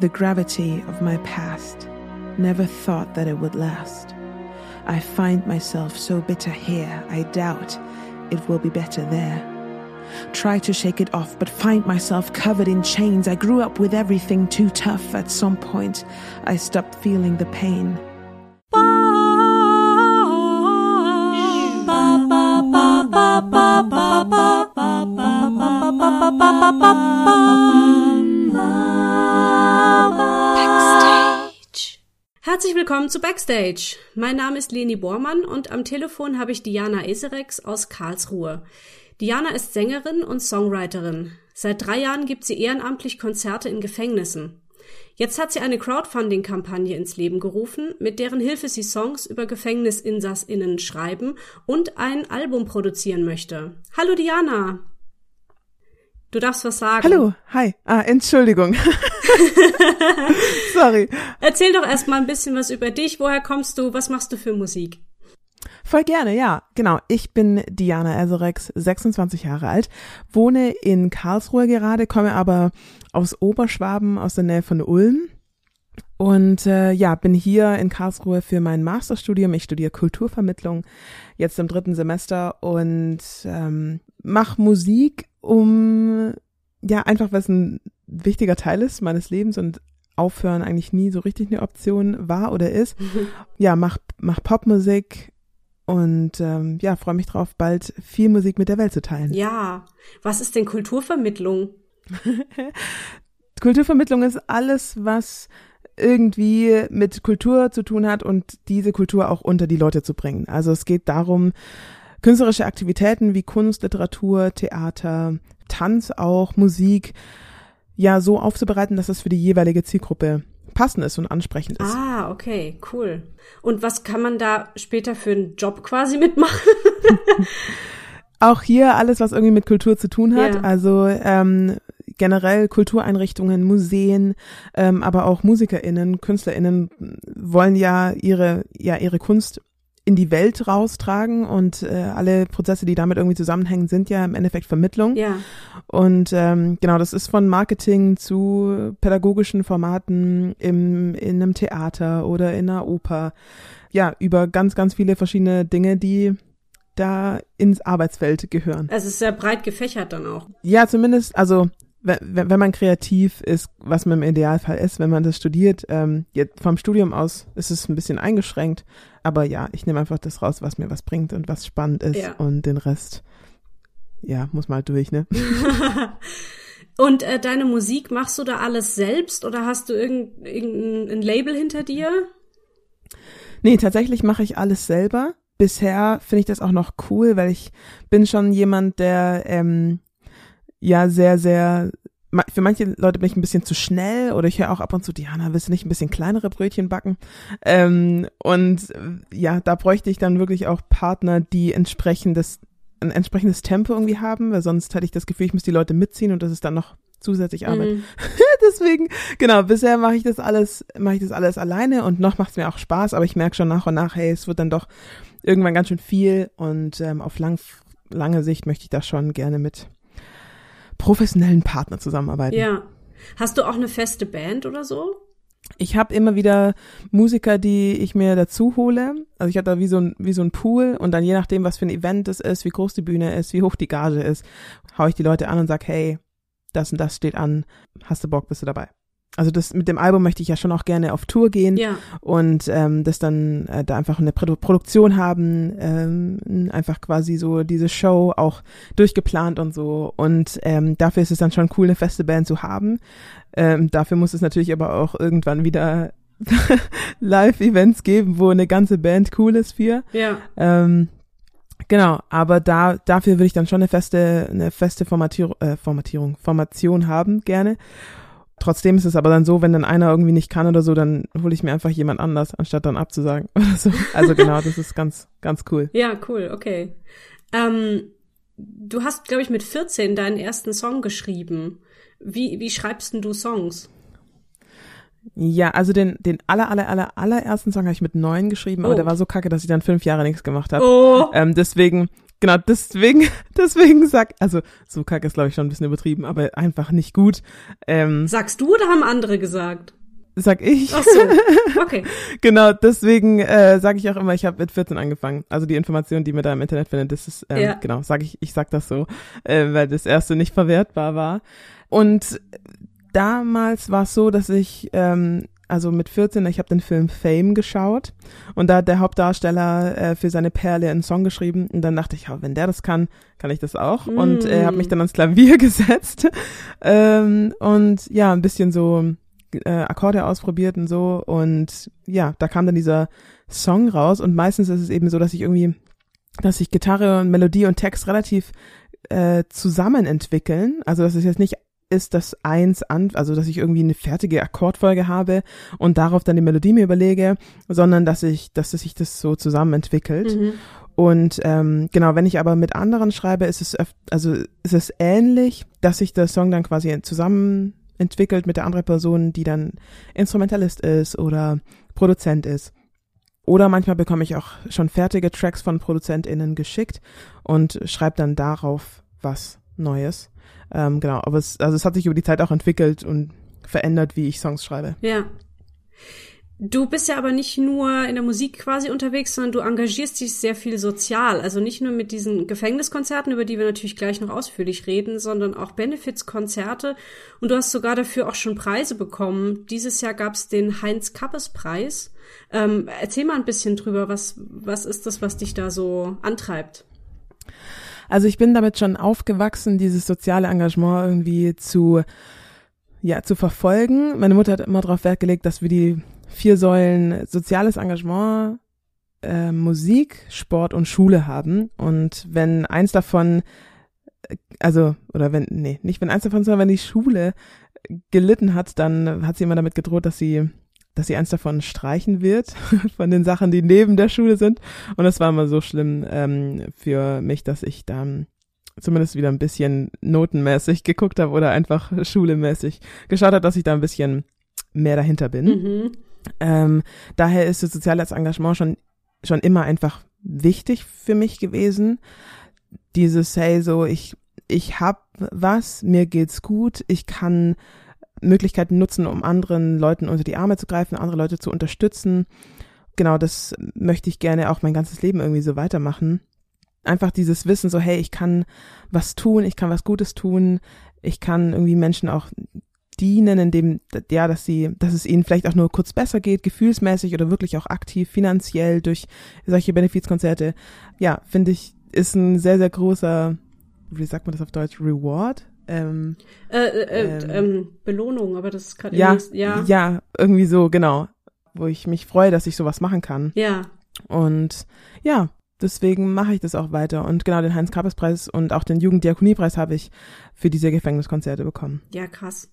The gravity of my past. Never thought that it would last. I find myself so bitter here, I doubt it will be better there. Try to shake it off, but find myself covered in chains. I grew up with everything too tough. At some point, I stopped feeling the pain. Herzlich willkommen zu Backstage. Mein Name ist Leni Bormann und am Telefon habe ich Diana Eserex aus Karlsruhe. Diana ist Sängerin und Songwriterin. Seit drei Jahren gibt sie ehrenamtlich Konzerte in Gefängnissen. Jetzt hat sie eine Crowdfunding-Kampagne ins Leben gerufen, mit deren Hilfe sie Songs über GefängnisinsassInnen schreiben und ein Album produzieren möchte. Hallo Diana! Du darfst was sagen. Hallo, hi. Ah, Entschuldigung. Sorry. Erzähl doch erstmal ein bisschen was über dich. Woher kommst du? Was machst du für Musik? Voll gerne, ja. Genau. Ich bin Diana Eserex, 26 Jahre alt, wohne in Karlsruhe gerade, komme aber aus Oberschwaben, aus der Nähe von Ulm. Und äh, ja, bin hier in Karlsruhe für mein Masterstudium. Ich studiere Kulturvermittlung jetzt im dritten Semester und ähm, mache Musik um ja einfach was ein wichtiger Teil ist meines Lebens und aufhören eigentlich nie so richtig eine Option war oder ist. Mhm. Ja, mach mach Popmusik und ähm, ja, freue mich drauf, bald viel Musik mit der Welt zu teilen. Ja, was ist denn Kulturvermittlung? Kulturvermittlung ist alles, was irgendwie mit Kultur zu tun hat und diese Kultur auch unter die Leute zu bringen. Also es geht darum, künstlerische Aktivitäten wie Kunst, Literatur, Theater, Tanz auch, Musik, ja, so aufzubereiten, dass es für die jeweilige Zielgruppe passend ist und ansprechend ist. Ah, okay, cool. Und was kann man da später für einen Job quasi mitmachen? auch hier alles, was irgendwie mit Kultur zu tun hat. Ja. Also ähm, generell Kultureinrichtungen, Museen, ähm, aber auch MusikerInnen, KünstlerInnen wollen ja ihre, ja, ihre Kunst in die Welt raustragen und äh, alle Prozesse, die damit irgendwie zusammenhängen, sind ja im Endeffekt Vermittlung. Ja. Und ähm, genau, das ist von Marketing zu pädagogischen Formaten im, in einem Theater oder in einer Oper. Ja, über ganz, ganz viele verschiedene Dinge, die da ins Arbeitsfeld gehören. Es ist sehr breit gefächert dann auch. Ja, zumindest, also wenn, wenn man kreativ ist, was man im Idealfall ist, wenn man das studiert, ähm, jetzt vom Studium aus ist es ein bisschen eingeschränkt, aber ja, ich nehme einfach das raus, was mir was bringt und was spannend ist ja. und den Rest, ja, muss mal durch, ne? und äh, deine Musik machst du da alles selbst oder hast du irgendein, irgendein Label hinter dir? Nee, tatsächlich mache ich alles selber. Bisher finde ich das auch noch cool, weil ich bin schon jemand, der ähm, ja sehr, sehr, für manche Leute bin ich ein bisschen zu schnell oder ich höre auch ab und zu, Diana, willst du nicht ein bisschen kleinere Brötchen backen? Ähm, und ja, da bräuchte ich dann wirklich auch Partner, die entsprechendes, ein entsprechendes Tempo irgendwie haben, weil sonst hatte ich das Gefühl, ich muss die Leute mitziehen und das ist dann noch zusätzlich Arbeit. Mhm. Deswegen, genau, bisher mache ich das alles, mache ich das alles alleine und noch macht es mir auch Spaß, aber ich merke schon nach und nach, hey, es wird dann doch irgendwann ganz schön viel und ähm, auf lang, lange Sicht möchte ich das schon gerne mit professionellen Partner zusammenarbeiten. Ja. Hast du auch eine feste Band oder so? Ich habe immer wieder Musiker, die ich mir dazu hole. Also ich habe da wie so ein wie so ein Pool und dann je nachdem, was für ein Event es ist, wie groß die Bühne ist, wie hoch die Gage ist, haue ich die Leute an und sag, hey, das und das steht an, hast du Bock, bist du dabei? Also das mit dem Album möchte ich ja schon auch gerne auf Tour gehen ja. und ähm, das dann äh, da einfach eine Produ Produktion haben, ähm, einfach quasi so diese Show auch durchgeplant und so und ähm, dafür ist es dann schon cool, eine feste Band zu haben. Ähm, dafür muss es natürlich aber auch irgendwann wieder Live-Events geben, wo eine ganze Band cool ist für. Ja. Ähm, Genau, aber da dafür würde ich dann schon eine feste eine feste Formatierung äh, Formatierung Formation haben gerne Trotzdem ist es aber dann so, wenn dann einer irgendwie nicht kann oder so, dann hole ich mir einfach jemand anders, anstatt dann abzusagen oder so. Also genau, das ist ganz, ganz cool. Ja, cool, okay. Ähm, du hast, glaube ich, mit 14 deinen ersten Song geschrieben. Wie, wie schreibst denn du Songs? Ja, also den, den aller, aller, aller, allerersten Song habe ich mit neun geschrieben, oh. aber der war so kacke, dass ich dann fünf Jahre nichts gemacht habe. Oh. Ähm, deswegen genau, deswegen, deswegen sag, also so kacke ist glaube ich schon ein bisschen übertrieben, aber einfach nicht gut. Ähm, Sagst du oder haben andere gesagt? Sag ich. Ach so, okay. genau, deswegen äh, sage ich auch immer, ich habe mit 14 angefangen. Also die Information, die man da im Internet findet, das ist, ähm, Ja. genau, sage ich, ich sag das so, äh, weil das erste nicht verwertbar war. Und damals war es so, dass ich, ähm, also mit 14, ich habe den Film Fame geschaut und da hat der Hauptdarsteller äh, für seine Perle einen Song geschrieben und dann dachte ich, ja, wenn der das kann, kann ich das auch und äh, habe mich dann ans Klavier gesetzt ähm, und ja, ein bisschen so äh, Akkorde ausprobiert und so und ja, da kam dann dieser Song raus und meistens ist es eben so, dass ich irgendwie, dass sich Gitarre und Melodie und Text relativ äh, zusammen entwickeln. Also dass es jetzt nicht ist, dass eins an, also dass ich irgendwie eine fertige Akkordfolge habe und darauf dann die Melodie mir überlege, sondern dass ich, dass sich das so zusammen entwickelt. Mhm. Und ähm, genau, wenn ich aber mit anderen schreibe, ist es öf also ist es ähnlich, dass sich der Song dann quasi zusammen entwickelt mit der anderen Person, die dann Instrumentalist ist oder Produzent ist. Oder manchmal bekomme ich auch schon fertige Tracks von ProduzentInnen geschickt und schreibe dann darauf was Neues. Ähm, genau, aber es, also es hat sich über die Zeit auch entwickelt und verändert, wie ich Songs schreibe. Ja. Du bist ja aber nicht nur in der Musik quasi unterwegs, sondern du engagierst dich sehr viel sozial. Also nicht nur mit diesen Gefängniskonzerten, über die wir natürlich gleich noch ausführlich reden, sondern auch Benefizkonzerte. Und du hast sogar dafür auch schon Preise bekommen. Dieses Jahr gab es den Heinz-Kappes-Preis. Ähm, erzähl mal ein bisschen drüber, was, was ist das, was dich da so antreibt? Also ich bin damit schon aufgewachsen, dieses soziale Engagement irgendwie zu, ja, zu verfolgen. Meine Mutter hat immer darauf Wert gelegt, dass wir die vier Säulen soziales Engagement, äh, Musik, Sport und Schule haben. Und wenn eins davon, äh, also, oder wenn, nee, nicht wenn eins davon, sondern wenn die Schule gelitten hat, dann hat sie immer damit gedroht, dass sie dass sie eins davon streichen wird, von den Sachen, die neben der Schule sind. Und das war immer so schlimm ähm, für mich, dass ich dann zumindest wieder ein bisschen notenmäßig geguckt habe oder einfach schulemäßig geschaut habe, dass ich da ein bisschen mehr dahinter bin. Mhm. Ähm, daher ist das soziales Engagement schon, schon immer einfach wichtig für mich gewesen. Dieses, hey, so, ich, ich hab was, mir geht's gut, ich kann Möglichkeiten nutzen, um anderen Leuten unter die Arme zu greifen, andere Leute zu unterstützen. Genau, das möchte ich gerne auch mein ganzes Leben irgendwie so weitermachen. Einfach dieses Wissen, so, hey, ich kann was tun, ich kann was Gutes tun, ich kann irgendwie Menschen auch dienen, indem, ja, dass sie, dass es ihnen vielleicht auch nur kurz besser geht, gefühlsmäßig oder wirklich auch aktiv, finanziell durch solche Benefizkonzerte. Ja, finde ich, ist ein sehr, sehr großer, wie sagt man das auf Deutsch, Reward? Ähm, Äh, äh, Ähm. ähm, Belohnung, aber das ist gerade ja, irgendwie- ja, ja, irgendwie so, genau. Wo ich mich freue, dass ich sowas machen kann. ja. Und ja, deswegen mache ich das auch weiter. Und genau den Heinz-Kappes-Preis und auch den Jugenddiakoniepreis habe ich für diese Gefängniskonzerte bekommen. Ja, krass.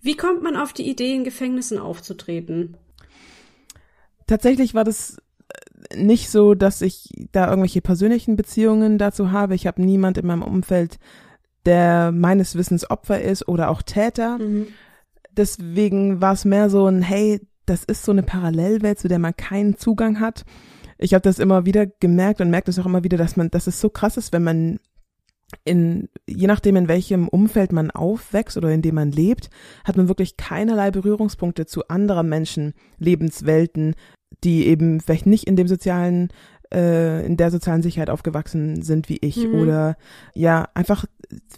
Wie kommt man auf die Idee, in Gefängnissen aufzutreten? Tatsächlich war das äh, nicht so, dass ich da irgendwelche persönlichen Beziehungen dazu habe. Ich habe niemand in meinem Umfeld, der meines Wissens Opfer ist oder auch Täter. Mhm. Deswegen war es mehr so ein, hey, das ist so eine Parallelwelt, zu der man keinen Zugang hat. Ich habe das immer wieder gemerkt und merke das auch immer wieder, dass man, dass es so krass ist, wenn man in, je nachdem in welchem Umfeld man aufwächst oder in dem man lebt, hat man wirklich keinerlei Berührungspunkte zu anderer Menschen, Lebenswelten, die eben vielleicht nicht in dem sozialen, äh, in der sozialen Sicherheit aufgewachsen sind wie ich Mhm. oder ja, einfach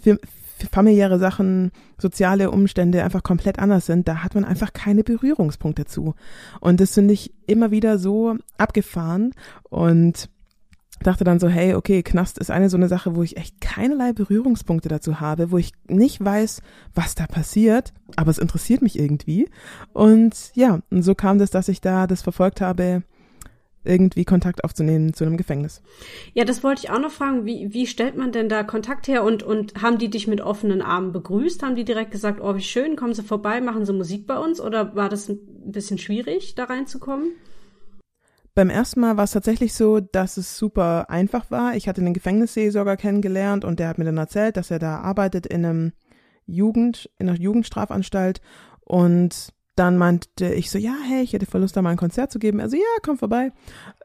für, für familiäre Sachen, soziale Umstände einfach komplett anders sind, da hat man einfach keine Berührungspunkte zu. Und das finde ich immer wieder so abgefahren und dachte dann so, hey, okay, Knast ist eine so eine Sache, wo ich echt keinerlei Berührungspunkte dazu habe, wo ich nicht weiß, was da passiert, aber es interessiert mich irgendwie. Und ja, und so kam das, dass ich da das verfolgt habe, irgendwie Kontakt aufzunehmen zu einem Gefängnis. Ja, das wollte ich auch noch fragen. Wie, wie stellt man denn da Kontakt her und, und haben die dich mit offenen Armen begrüßt? Haben die direkt gesagt, oh, wie schön, kommen Sie vorbei, machen Sie Musik bei uns? Oder war das ein bisschen schwierig, da reinzukommen? Beim ersten Mal war es tatsächlich so, dass es super einfach war. Ich hatte einen Gefängnisseelsorger kennengelernt und der hat mir dann erzählt, dass er da arbeitet in einem Jugend, in einer Jugendstrafanstalt und dann meinte ich so, ja, hey, ich hätte voll Lust, da mal ein Konzert zu geben. Also ja, komm vorbei.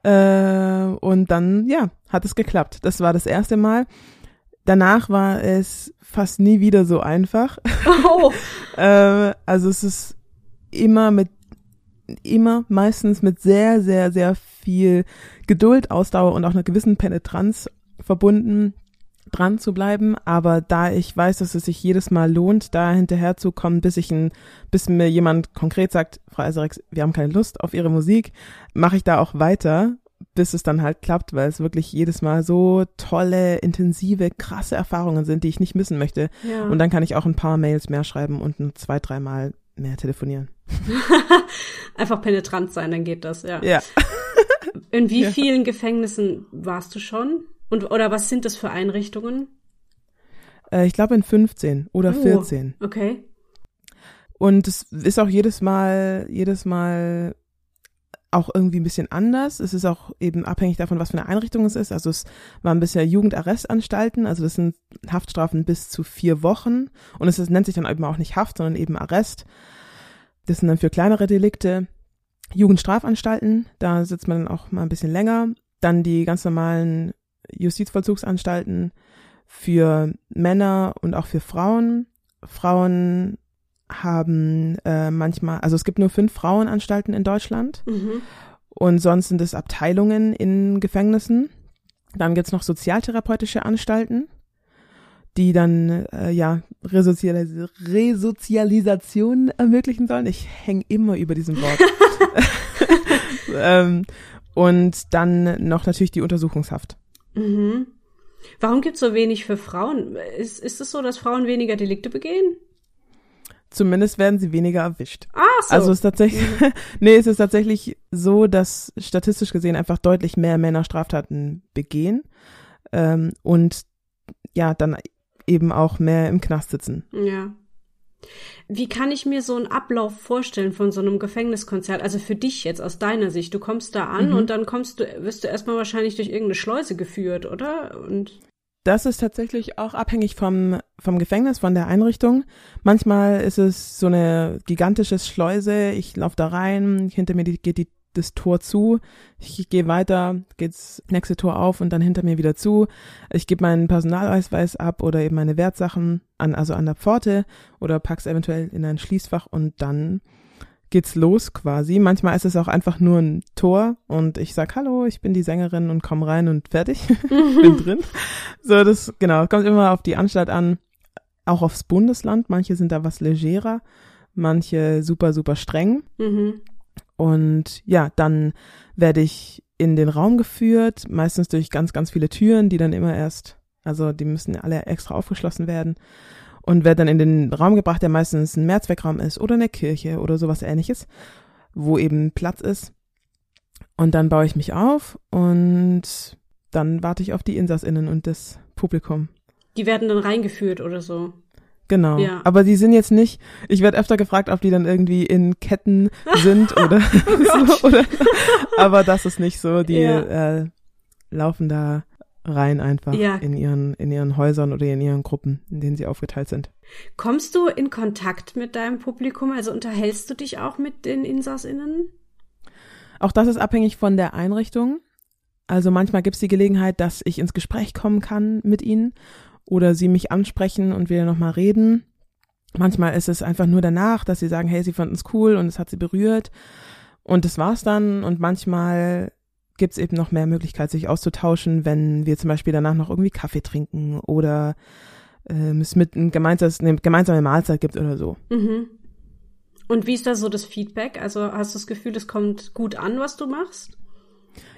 Äh, und dann, ja, hat es geklappt. Das war das erste Mal. Danach war es fast nie wieder so einfach. Oh. äh, also es ist immer mit, immer meistens mit sehr, sehr, sehr viel Geduld, Ausdauer und auch einer gewissen Penetranz verbunden dran zu bleiben, aber da ich weiß, dass es sich jedes Mal lohnt, da hinterher zu kommen, bis ich ein, bis mir jemand konkret sagt, Frau Eiserex, wir haben keine Lust auf Ihre Musik, mache ich da auch weiter, bis es dann halt klappt, weil es wirklich jedes Mal so tolle, intensive, krasse Erfahrungen sind, die ich nicht missen möchte. Ja. Und dann kann ich auch ein paar Mails mehr schreiben und ein zwei, dreimal mehr telefonieren. Einfach penetrant sein, dann geht das, ja. Ja. In wie ja. vielen Gefängnissen warst du schon? Und, oder was sind das für Einrichtungen? Äh, ich glaube in 15 oder oh, 14. Okay. Und es ist auch jedes Mal, jedes Mal auch irgendwie ein bisschen anders. Es ist auch eben abhängig davon, was für eine Einrichtung es ist. Also es waren bisher Jugendarrestanstalten, also das sind Haftstrafen bis zu vier Wochen. Und es ist, nennt sich dann eben auch nicht Haft, sondern eben Arrest. Das sind dann für kleinere Delikte. Jugendstrafanstalten, da sitzt man dann auch mal ein bisschen länger. Dann die ganz normalen Justizvollzugsanstalten für Männer und auch für Frauen. Frauen haben äh, manchmal, also es gibt nur fünf Frauenanstalten in Deutschland mhm. und sonst sind es Abteilungen in Gefängnissen. Dann gibt's noch sozialtherapeutische Anstalten, die dann äh, ja Resozialis Resozialisation ermöglichen sollen. Ich hänge immer über diesem Wort. ähm, und dann noch natürlich die Untersuchungshaft. Mhm. Warum gibt es so wenig für Frauen? Ist, ist es so, dass Frauen weniger Delikte begehen? Zumindest werden sie weniger erwischt. Ah, so. Also es ist tatsächlich, mhm. nee, es ist tatsächlich so, dass statistisch gesehen einfach deutlich mehr Männer Straftaten begehen ähm, und ja, dann eben auch mehr im Knast sitzen. Ja. Wie kann ich mir so einen Ablauf vorstellen von so einem Gefängniskonzert? Also für dich jetzt aus deiner Sicht. Du kommst da an mhm. und dann kommst du, wirst du erstmal wahrscheinlich durch irgendeine Schleuse geführt, oder? Und das ist tatsächlich auch abhängig vom, vom Gefängnis, von der Einrichtung. Manchmal ist es so eine gigantische Schleuse. Ich laufe da rein, hinter mir geht die das Tor zu, ich gehe weiter, geht's nächste Tor auf und dann hinter mir wieder zu. Ich gebe meinen Personalausweis ab oder eben meine Wertsachen an, also an der Pforte oder pack's eventuell in ein Schließfach und dann geht's los quasi. Manchmal ist es auch einfach nur ein Tor und ich sag Hallo, ich bin die Sängerin und komm rein und fertig. bin drin. So, das, genau, kommt immer auf die Anstalt an, auch aufs Bundesland. Manche sind da was legerer, manche super, super streng. Mhm. Und ja, dann werde ich in den Raum geführt, meistens durch ganz, ganz viele Türen, die dann immer erst, also die müssen alle extra aufgeschlossen werden und werde dann in den Raum gebracht, der meistens ein Mehrzweckraum ist oder eine Kirche oder sowas ähnliches, wo eben Platz ist. Und dann baue ich mich auf und dann warte ich auf die InsassInnen und das Publikum. Die werden dann reingeführt oder so. Genau. Ja. Aber die sind jetzt nicht, ich werde öfter gefragt, ob die dann irgendwie in Ketten sind oder oh so, oder, aber das ist nicht so, die ja. äh, laufen da rein einfach ja. in ihren, in ihren Häusern oder in ihren Gruppen, in denen sie aufgeteilt sind. Kommst du in Kontakt mit deinem Publikum? Also unterhältst du dich auch mit den InsassInnen? Auch das ist abhängig von der Einrichtung. Also manchmal gibt es die Gelegenheit, dass ich ins Gespräch kommen kann mit ihnen oder sie mich ansprechen und wir nochmal reden. Manchmal ist es einfach nur danach, dass sie sagen, hey, sie fanden es cool und es hat sie berührt und das war's dann. Und manchmal gibt es eben noch mehr Möglichkeit, sich auszutauschen, wenn wir zum Beispiel danach noch irgendwie Kaffee trinken oder äh, es mit ein gemeinsames, eine gemeinsame Mahlzeit gibt oder so. Mhm. Und wie ist da so das Feedback? Also hast du das Gefühl, es kommt gut an, was du machst?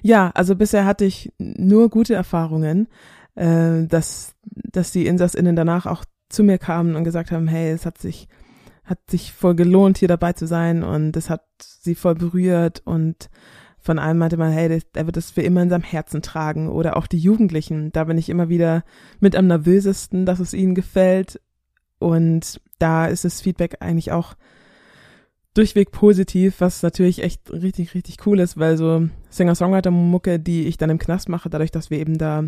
Ja, also bisher hatte ich nur gute Erfahrungen äh, dass, dass die InsassInnen danach auch zu mir kamen und gesagt haben, hey, es hat sich, hat sich voll gelohnt, hier dabei zu sein und es hat sie voll berührt und von einem meinte man, hey, er wird das für immer in seinem Herzen tragen oder auch die Jugendlichen, da bin ich immer wieder mit am nervösesten, dass es ihnen gefällt und da ist das Feedback eigentlich auch durchweg positiv, was natürlich echt richtig, richtig cool ist, weil so Singer-Songwriter-Mucke, die ich dann im Knast mache, dadurch, dass wir eben da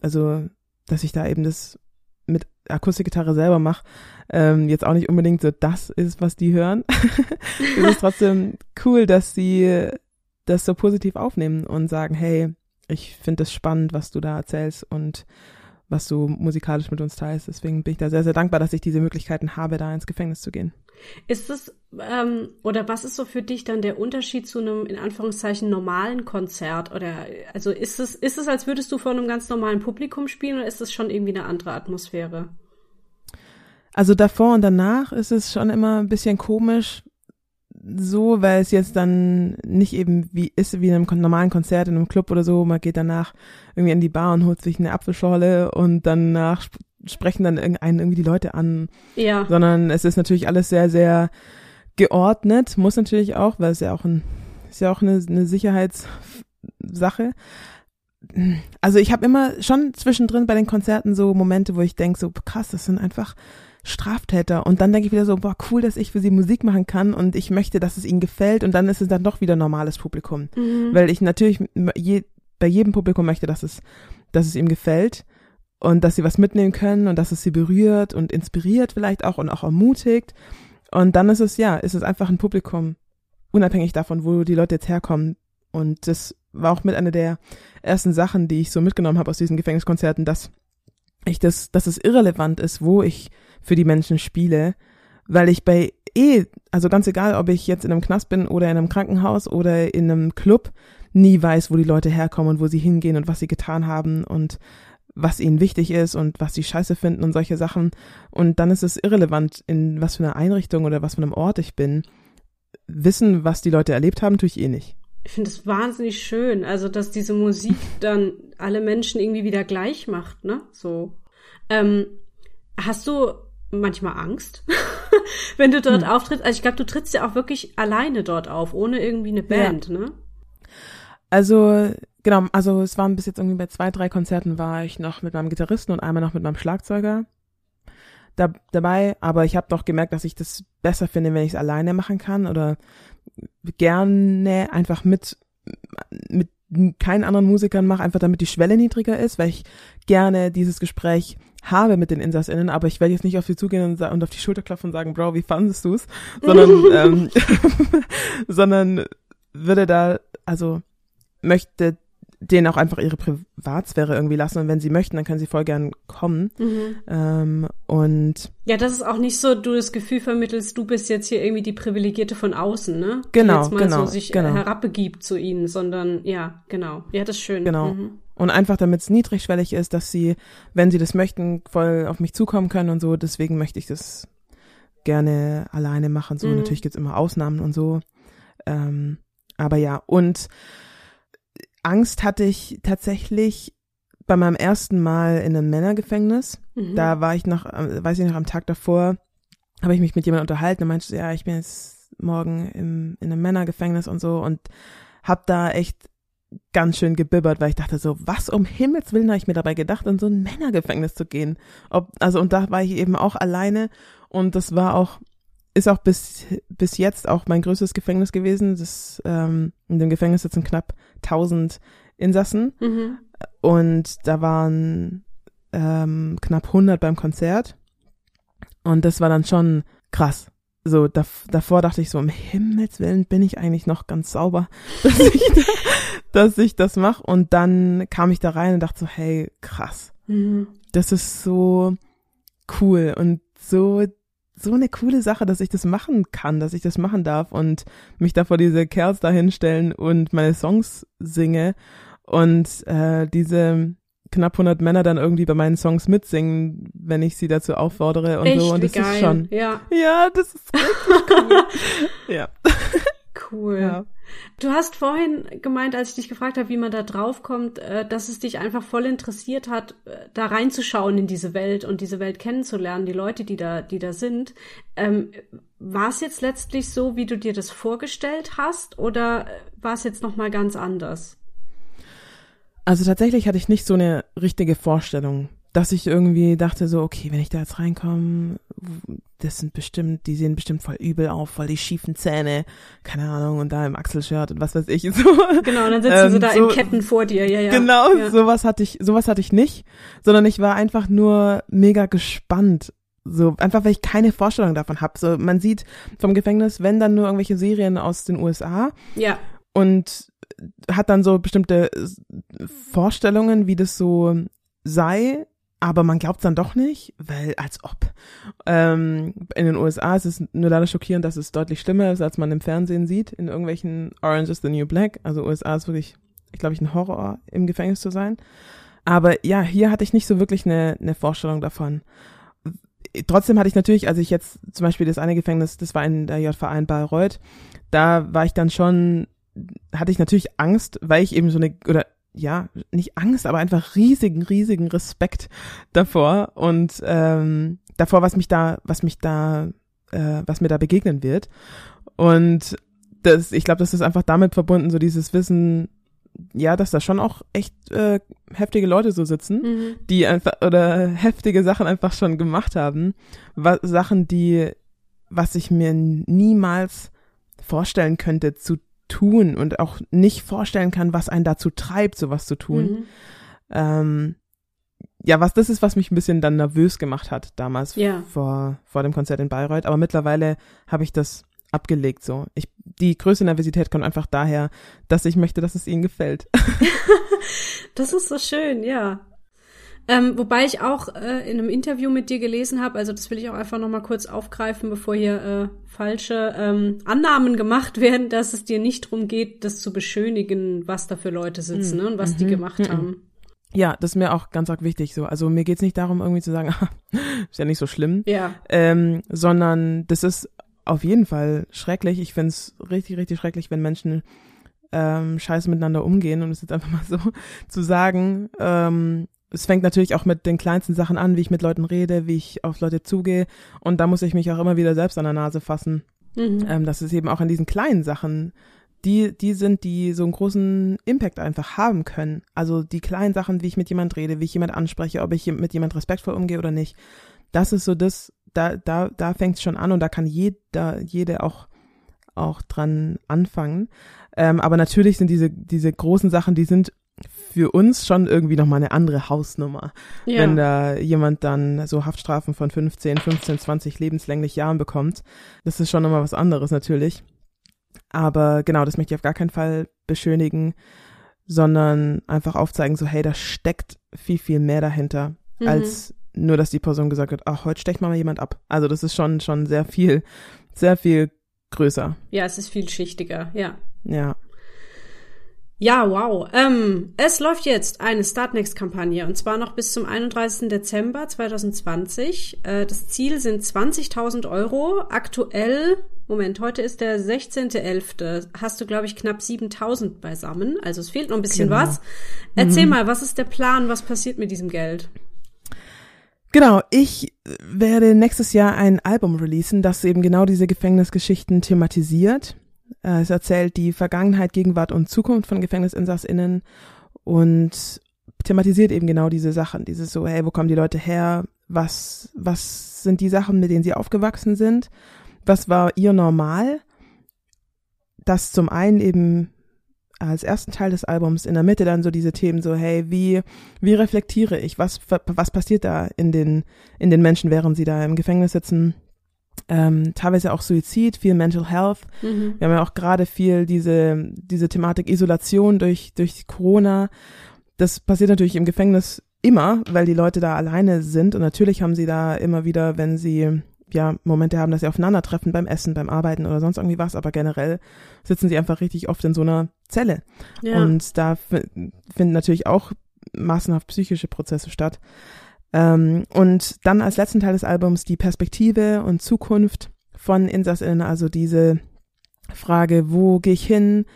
also dass ich da eben das mit Akustikgitarre selber mache, ähm, jetzt auch nicht unbedingt so das ist, was die hören. es ist trotzdem cool, dass sie das so positiv aufnehmen und sagen, hey, ich finde es spannend, was du da erzählst und was du musikalisch mit uns teilst. Deswegen bin ich da sehr, sehr dankbar, dass ich diese Möglichkeiten habe, da ins Gefängnis zu gehen. Ist es, ähm, oder was ist so für dich dann der Unterschied zu einem, in Anführungszeichen, normalen Konzert? Oder, also ist es, ist es, als würdest du vor einem ganz normalen Publikum spielen oder ist es schon irgendwie eine andere Atmosphäre? Also davor und danach ist es schon immer ein bisschen komisch, so, weil es jetzt dann nicht eben wie ist wie in einem normalen Konzert in einem Club oder so. Man geht danach irgendwie in die Bar und holt sich eine Apfelschorle und danach sprechen dann einen irgendwie die Leute an. Ja. Sondern es ist natürlich alles sehr, sehr geordnet, muss natürlich auch, weil es ja auch ein, ist ja auch eine, eine Sicherheitssache. Also ich habe immer schon zwischendrin bei den Konzerten so Momente, wo ich denke, so krass, das sind einfach Straftäter. Und dann denke ich wieder so, boah, cool, dass ich für sie Musik machen kann und ich möchte, dass es ihnen gefällt. Und dann ist es dann doch wieder normales Publikum. Mhm. Weil ich natürlich je, bei jedem Publikum möchte, dass es, dass es ihm gefällt und dass sie was mitnehmen können und dass es sie berührt und inspiriert vielleicht auch und auch ermutigt. Und dann ist es, ja, ist es einfach ein Publikum, unabhängig davon, wo die Leute jetzt herkommen. Und das war auch mit einer der ersten Sachen, die ich so mitgenommen habe aus diesen Gefängniskonzerten, dass ich das, dass es irrelevant ist, wo ich für die Menschen spiele, weil ich bei eh, also ganz egal, ob ich jetzt in einem Knast bin oder in einem Krankenhaus oder in einem Club, nie weiß, wo die Leute herkommen und wo sie hingehen und was sie getan haben und was ihnen wichtig ist und was sie scheiße finden und solche Sachen. Und dann ist es irrelevant, in was für einer Einrichtung oder was für einem Ort ich bin. Wissen, was die Leute erlebt haben, tue ich eh nicht. Ich finde es wahnsinnig schön, also dass diese Musik dann alle Menschen irgendwie wieder gleich macht, ne? So. Ähm, hast du manchmal Angst, wenn du dort hm. auftrittst. Also ich glaube, du trittst ja auch wirklich alleine dort auf, ohne irgendwie eine Band, ja. ne? Also genau, also es waren bis jetzt irgendwie bei zwei, drei Konzerten war ich noch mit meinem Gitarristen und einmal noch mit meinem Schlagzeuger da, dabei, aber ich habe doch gemerkt, dass ich das besser finde, wenn ich es alleine machen kann oder gerne einfach mit mit keinen anderen Musikern mache, einfach damit die Schwelle niedriger ist, weil ich gerne dieses Gespräch habe mit den InsassInnen, aber ich werde jetzt nicht auf sie zugehen und, und auf die Schulter klopfen und sagen, Bro, wie fandest du's? Sondern, ähm, sondern würde da, also möchte denen auch einfach ihre Privatsphäre irgendwie lassen und wenn sie möchten, dann können sie voll gern kommen. Mhm. Ähm, und ja, das ist auch nicht so, du das Gefühl vermittelst, du bist jetzt hier irgendwie die Privilegierte von außen, ne? Genau, die jetzt mal genau, so sich genau. herabbegibt zu ihnen, sondern ja, genau. Ja, das ist schön. Genau. Mhm. Und einfach, damit es niedrigschwellig ist, dass sie, wenn sie das möchten, voll auf mich zukommen können und so. Deswegen möchte ich das gerne alleine machen. So, mhm. natürlich gibt's immer Ausnahmen und so. Ähm, aber ja, und Angst hatte ich tatsächlich bei meinem ersten Mal in einem Männergefängnis. Mhm. Da war ich noch, äh, weiß ich noch, am Tag davor habe ich mich mit jemandem unterhalten und meinte, ja, ich bin jetzt morgen im, in einem Männergefängnis und so und hab da echt ganz schön gebibbert, weil ich dachte so, was um Himmels Willen habe ich mir dabei gedacht, in so ein Männergefängnis zu gehen. Ob, also und da war ich eben auch alleine und das war auch, ist auch bis, bis jetzt auch mein größtes Gefängnis gewesen. Das, ähm, in dem Gefängnis sitzen knapp 1000 Insassen mhm. und da waren ähm, knapp 100 beim Konzert und das war dann schon krass so da, davor dachte ich so, um Himmels Willen bin ich eigentlich noch ganz sauber, dass ich, dass ich das mache. Und dann kam ich da rein und dachte so, hey, krass. Mhm. Das ist so cool und so, so eine coole Sache, dass ich das machen kann, dass ich das machen darf und mich da vor diese Kerls da hinstellen und meine Songs singe und äh, diese knapp 100 Männer dann irgendwie bei meinen Songs mitsingen, wenn ich sie dazu auffordere und Echt, so. Und das geil. ist schon. Ja. Ja, das ist richtig cool. ja. Cool. Ja. Du hast vorhin gemeint, als ich dich gefragt habe, wie man da draufkommt, äh, dass es dich einfach voll interessiert hat, äh, da reinzuschauen in diese Welt und diese Welt kennenzulernen, die Leute, die da, die da sind. Ähm, war es jetzt letztlich so, wie du dir das vorgestellt hast, oder war es jetzt noch mal ganz anders? Also tatsächlich hatte ich nicht so eine richtige Vorstellung dass ich irgendwie dachte so, okay, wenn ich da jetzt reinkomme, das sind bestimmt, die sehen bestimmt voll übel auf, voll die schiefen Zähne, keine Ahnung, und da im Achselshirt und was weiß ich. So. Genau, und dann sitzen ähm, sie da so, in Ketten vor dir, ja, ja. Genau, ja. sowas hatte ich, sowas hatte ich nicht, sondern ich war einfach nur mega gespannt. So, einfach weil ich keine Vorstellung davon habe. So, man sieht vom Gefängnis, wenn dann nur irgendwelche Serien aus den USA. Ja. Und hat dann so bestimmte Vorstellungen, wie das so sei, aber man glaubt dann doch nicht, weil als ob. Ähm, in den USA ist es nur leider schockierend, dass es deutlich schlimmer ist, als man im Fernsehen sieht, in irgendwelchen Orange is the New Black. Also USA ist wirklich, ich glaube ich, ein Horror, im Gefängnis zu sein. Aber ja, hier hatte ich nicht so wirklich eine, eine Vorstellung davon. Trotzdem hatte ich natürlich, als ich jetzt zum Beispiel das eine Gefängnis, das war in der JVA in Bayreuth, da war ich dann schon, hatte ich natürlich Angst, weil ich eben so eine, oder ja, nicht Angst, aber einfach riesigen, riesigen Respekt davor und ähm, davor, was mich da, was mich da, äh, was mir da begegnen wird. Und das, ich glaube, das ist einfach damit verbunden, so dieses Wissen, ja, dass da schon auch echt äh, heftige Leute so sitzen, mhm. die einfach oder heftige Sachen einfach schon gemacht haben, was, Sachen, die, was ich mir niemals vorstellen könnte zu tun und auch nicht vorstellen kann, was einen dazu treibt, sowas zu tun. Mhm. Ähm, ja, was das ist, was mich ein bisschen dann nervös gemacht hat damals ja. vor vor dem Konzert in Bayreuth. Aber mittlerweile habe ich das abgelegt. So, ich die größte Nervosität kommt einfach daher, dass ich möchte, dass es ihnen gefällt. das ist so schön, ja. Ähm, wobei ich auch äh, in einem Interview mit dir gelesen habe, also das will ich auch einfach noch mal kurz aufgreifen, bevor hier äh, falsche ähm, Annahmen gemacht werden, dass es dir nicht darum geht, das zu beschönigen, was da für Leute sitzen mhm. ne, und was mhm. die gemacht mhm. haben. Ja, das ist mir auch ganz arg wichtig so. Also mir geht's nicht darum, irgendwie zu sagen, ist ja nicht so schlimm, ja. ähm, sondern das ist auf jeden Fall schrecklich. Ich find's richtig, richtig schrecklich, wenn Menschen ähm, scheiße miteinander umgehen und es jetzt einfach mal so zu sagen, ähm, es fängt natürlich auch mit den kleinsten Sachen an, wie ich mit Leuten rede, wie ich auf Leute zugehe. Und da muss ich mich auch immer wieder selbst an der Nase fassen. Mhm. Ähm, das ist eben auch in diesen kleinen Sachen, die, die sind, die so einen großen Impact einfach haben können. Also die kleinen Sachen, wie ich mit jemand rede, wie ich jemand anspreche, ob ich mit jemand respektvoll umgehe oder nicht. Das ist so das, da, da, da fängt es schon an und da kann jeder, jede auch, auch dran anfangen. Ähm, aber natürlich sind diese, diese großen Sachen, die sind für uns schon irgendwie nochmal eine andere Hausnummer. Ja. Wenn da jemand dann so Haftstrafen von 15, 15, 20 lebenslänglich Jahren bekommt. Das ist schon nochmal was anderes natürlich. Aber genau, das möchte ich auf gar keinen Fall beschönigen, sondern einfach aufzeigen, so hey, da steckt viel, viel mehr dahinter, mhm. als nur, dass die Person gesagt hat, ach, heute stecht mal jemand ab. Also das ist schon, schon sehr viel, sehr viel größer. Ja, es ist vielschichtiger, ja. Ja. Ja, wow. Ähm, es läuft jetzt eine Startnext-Kampagne und zwar noch bis zum 31. Dezember 2020. Äh, das Ziel sind 20.000 Euro. Aktuell, Moment, heute ist der 16.11. Hast du, glaube ich, knapp 7.000 beisammen. Also es fehlt noch ein bisschen genau. was. Erzähl mhm. mal, was ist der Plan? Was passiert mit diesem Geld? Genau, ich werde nächstes Jahr ein Album releasen, das eben genau diese Gefängnisgeschichten thematisiert äh, es erzählt die Vergangenheit, Gegenwart und Zukunft von GefängnisinsassInnen und thematisiert eben genau diese Sachen. Dieses so, hey, wo kommen die Leute her? Was, was sind die Sachen, mit denen sie aufgewachsen sind? Was war ihr Normal? Das zum einen eben als ersten Teil des Albums, in der Mitte dann so diese Themen so, hey, wie, wie reflektiere ich? Was, was passiert da in den, in den Menschen, während sie da im Gefängnis sitzen? Ähm, teilweise auch Suizid, viel Mental Health. Mhm. Wir haben ja auch gerade viel diese, diese Thematik Isolation durch, durch Corona. Das passiert natürlich im Gefängnis immer, weil die Leute da alleine sind und natürlich haben sie da immer wieder, wenn sie ja Momente haben, dass sie aufeinandertreffen beim Essen, beim Arbeiten oder sonst irgendwie was, aber generell sitzen sie einfach richtig oft in so einer Zelle. Ja. Und da finden natürlich auch massenhaft psychische Prozesse statt. Ähm, und dann als letzten Teil des Albums die Perspektive und Zukunft von InsassInnen, also diese Frage, wo gehe ich hin,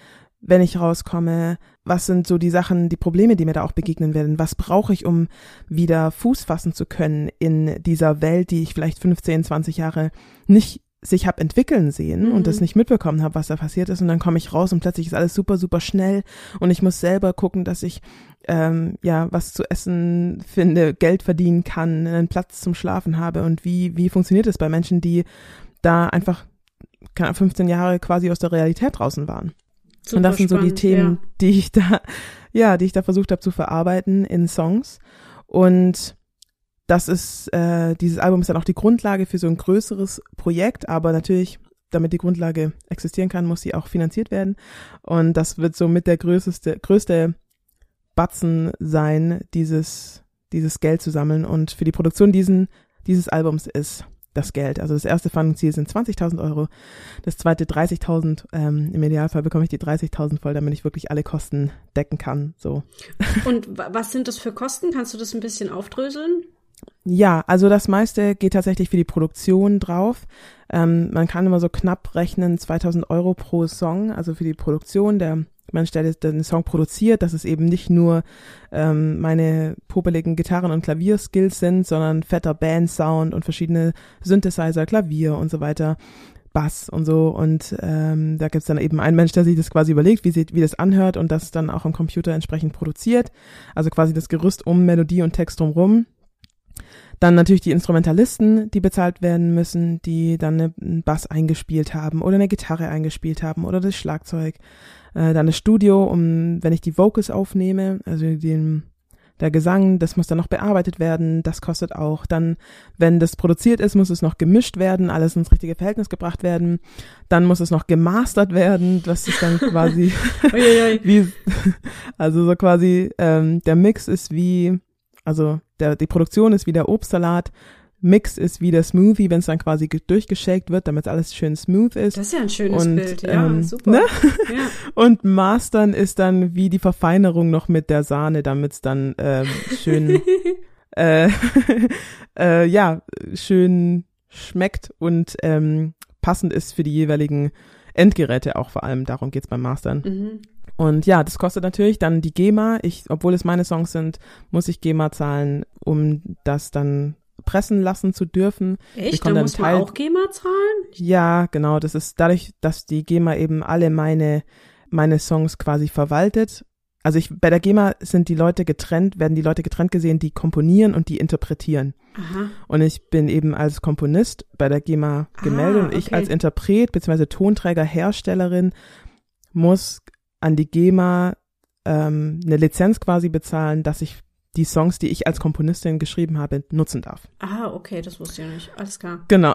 wenn ich rauskomme? Was sind so die Sachen, die Probleme, die mir da auch begegnen werden? Was brauche ich, um wieder Fuß fassen zu können in dieser Welt, die ich vielleicht 15, 20 Jahre nicht sich hab entwickeln sehen Mhm. und das nicht mitbekommen habe, was da passiert ist. Und dann komme ich raus und plötzlich ist alles super, super schnell und ich muss selber gucken, dass ich ähm, ja was zu essen finde, Geld verdienen kann, einen Platz zum Schlafen habe und wie wie funktioniert es bei Menschen, die da einfach keine Ahnung, 15 Jahre quasi aus der Realität draußen waren. Super und das sind so die spannend, Themen, die ich da, ja, die ich da versucht habe zu verarbeiten in Songs. Und das ist, äh, dieses Album ist dann auch die Grundlage für so ein größeres Projekt, aber natürlich, damit die Grundlage existieren kann, muss sie auch finanziert werden. Und das wird so mit der größte, größte Batzen sein, dieses, dieses Geld zu sammeln. Und für die Produktion diesen, dieses Albums ist das Geld. Also das erste Funding-Ziel sind 20.000 Euro, das zweite 30.000. Ähm, Im Idealfall bekomme ich die 30.000 voll, damit ich wirklich alle Kosten decken kann. So. Und wa- was sind das für Kosten? Kannst du das ein bisschen aufdröseln? Ja, also das meiste geht tatsächlich für die Produktion drauf. Ähm, man kann immer so knapp rechnen, 2000 Euro pro Song, also für die Produktion. Der Mensch, der den Song produziert, dass es eben nicht nur ähm, meine popeligen Gitarren- und Klavierskills sind, sondern fetter Bandsound und verschiedene Synthesizer, Klavier und so weiter. Bass und so und ähm, da gibt's dann eben einen Mensch, der sich das quasi überlegt, wie, sie, wie das anhört und das dann auch am Computer entsprechend produziert. Also quasi das Gerüst um Melodie und Text drumrum. Dann natürlich die Instrumentalisten, die bezahlt werden müssen, die dann eine- einen Bass eingespielt haben oder eine Gitarre eingespielt haben oder das Schlagzeug. Äh, dann das Studio, um wenn ich die Vocals aufnehme, also den, der Gesang, das muss dann noch bearbeitet werden, das kostet auch. Dann, wenn das produziert ist, muss es noch gemischt werden, alles ins richtige Verhältnis gebracht werden. Dann muss es noch gemastert werden, das ist dann quasi wie, also so quasi, ähm, der Mix ist wie, also der, die Produktion ist wie der Obstsalat, Mix ist wie der Smoothie, wenn es dann quasi ge- durchgeschakt wird, damit alles schön smooth ist. Das ist ja ein schönes Und, Bild. Ja, ähm, super. ne? Ja. Und Mastern ist dann wie die Verfeinerung noch mit der Sahne, damit es dann ähm, schön, äh, äh, ja, schön schmeckt und ähm, passend ist für die jeweiligen Endgeräte auch vor allem. Darum geht's beim Mastern. Mhm. Und ja, das kostet natürlich dann die GEMA. Ich, obwohl es meine Songs sind, muss ich GEMA zahlen, um das dann pressen lassen zu dürfen. Echt? Da muss man Teil- auch GEMA zahlen? Ja, genau. Das ist dadurch, dass die GEMA eben alle meine, meine Songs quasi verwaltet. Also ich, bei der GEMA sind die Leute getrennt, werden die Leute getrennt gesehen, die komponieren und die interpretieren. Aha. Und ich bin eben als Komponist bei der GEMA gemeldet Ah, und ich okay. als Interpret bzw. Tonträger, Herstellerin muss an die GEMA ähm, eine Lizenz quasi bezahlen, dass ich die Songs, die ich als Komponistin geschrieben habe, nutzen darf. Ah, okay, das wusste ich ja nicht. Alles klar. Genau.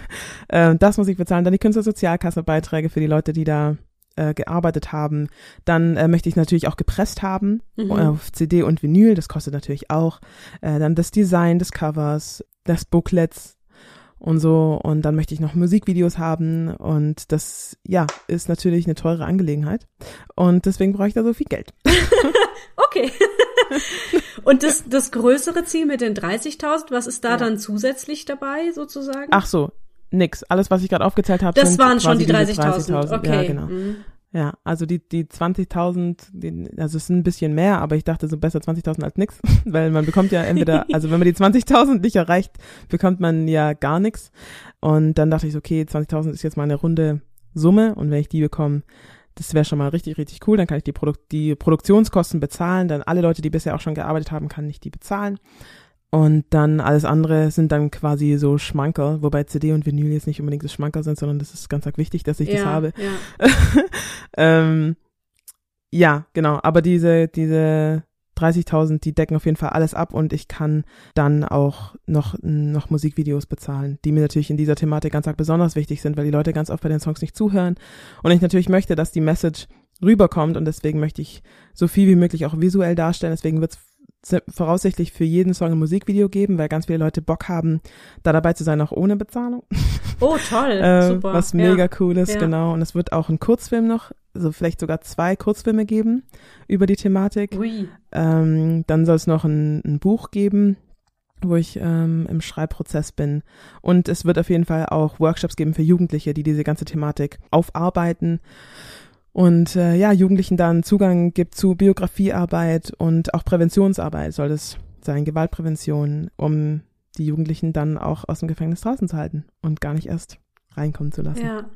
ähm, das muss ich bezahlen. Dann die Künstlersozialkassebeiträge für die Leute, die da äh, gearbeitet haben. Dann äh, möchte ich natürlich auch gepresst haben Mhm. auf CD und Vinyl. Das kostet natürlich auch. Äh, dann das Design des Covers, des Booklets und so. Und dann möchte ich noch Musikvideos haben. Und das, ja, ist natürlich eine teure Angelegenheit. Und deswegen brauche ich da so viel Geld. Okay. Und das, das größere Ziel mit den 30.000, was ist da Ja. dann zusätzlich dabei sozusagen? Ach so, nix. Alles, was ich gerade aufgezählt habe, das waren schon die diese 30.000. Okay. Ja, genau. Mhm. Ja, also die, die 20.000, die- also es sind ein bisschen mehr, aber ich dachte so besser 20.000 als nix, weil man bekommt ja entweder, also wenn man die 20.000 nicht erreicht, bekommt man ja gar nichts. Und dann dachte ich so, okay, 20.000 ist jetzt mal eine runde Summe und wenn ich die bekomme, das wäre schon mal richtig, richtig cool. Dann kann ich die, Produk die Produktionskosten bezahlen. Dann alle Leute, die bisher auch schon gearbeitet haben, kann ich die bezahlen. Und dann alles andere sind dann quasi so Schmankerl, wobei CD und Vinyl jetzt nicht unbedingt das Schmankerl sind, sondern das ist ganz wichtig, dass ich ja, das habe. Ja. ähm, ja, genau. Aber diese, diese 30.000, die decken auf jeden Fall alles ab und ich kann dann auch noch, noch Musikvideos bezahlen, die mir natürlich in dieser Thematik ganz arg besonders wichtig sind, weil die Leute ganz oft bei den Songs nicht zuhören. Und ich natürlich möchte, dass die Message rüberkommt und deswegen möchte ich so viel wie möglich auch visuell darstellen. Deswegen wird es voraussichtlich für jeden Song ein Musikvideo geben, weil ganz viele Leute Bock haben, da dabei zu sein, auch ohne Bezahlung. Oh, toll. Äh, Super. was ja. mega cool ist, Ja. genau. Und es wird auch einen Kurzfilm noch, also vielleicht sogar zwei Kurzfilme geben über die Thematik. Ui. Ähm, dann soll es noch ein, ein Buch geben, wo ich ähm, im Schreibprozess bin. Und es wird auf jeden Fall auch Workshops geben für Jugendliche, die diese ganze Thematik aufarbeiten. Und äh, ja, Jugendlichen dann Zugang gibt zu Biografiearbeit und auch Präventionsarbeit soll das sein, Gewaltprävention, um die Jugendlichen dann auch aus dem Gefängnis draußen zu halten und gar nicht erst reinkommen zu lassen. Ja.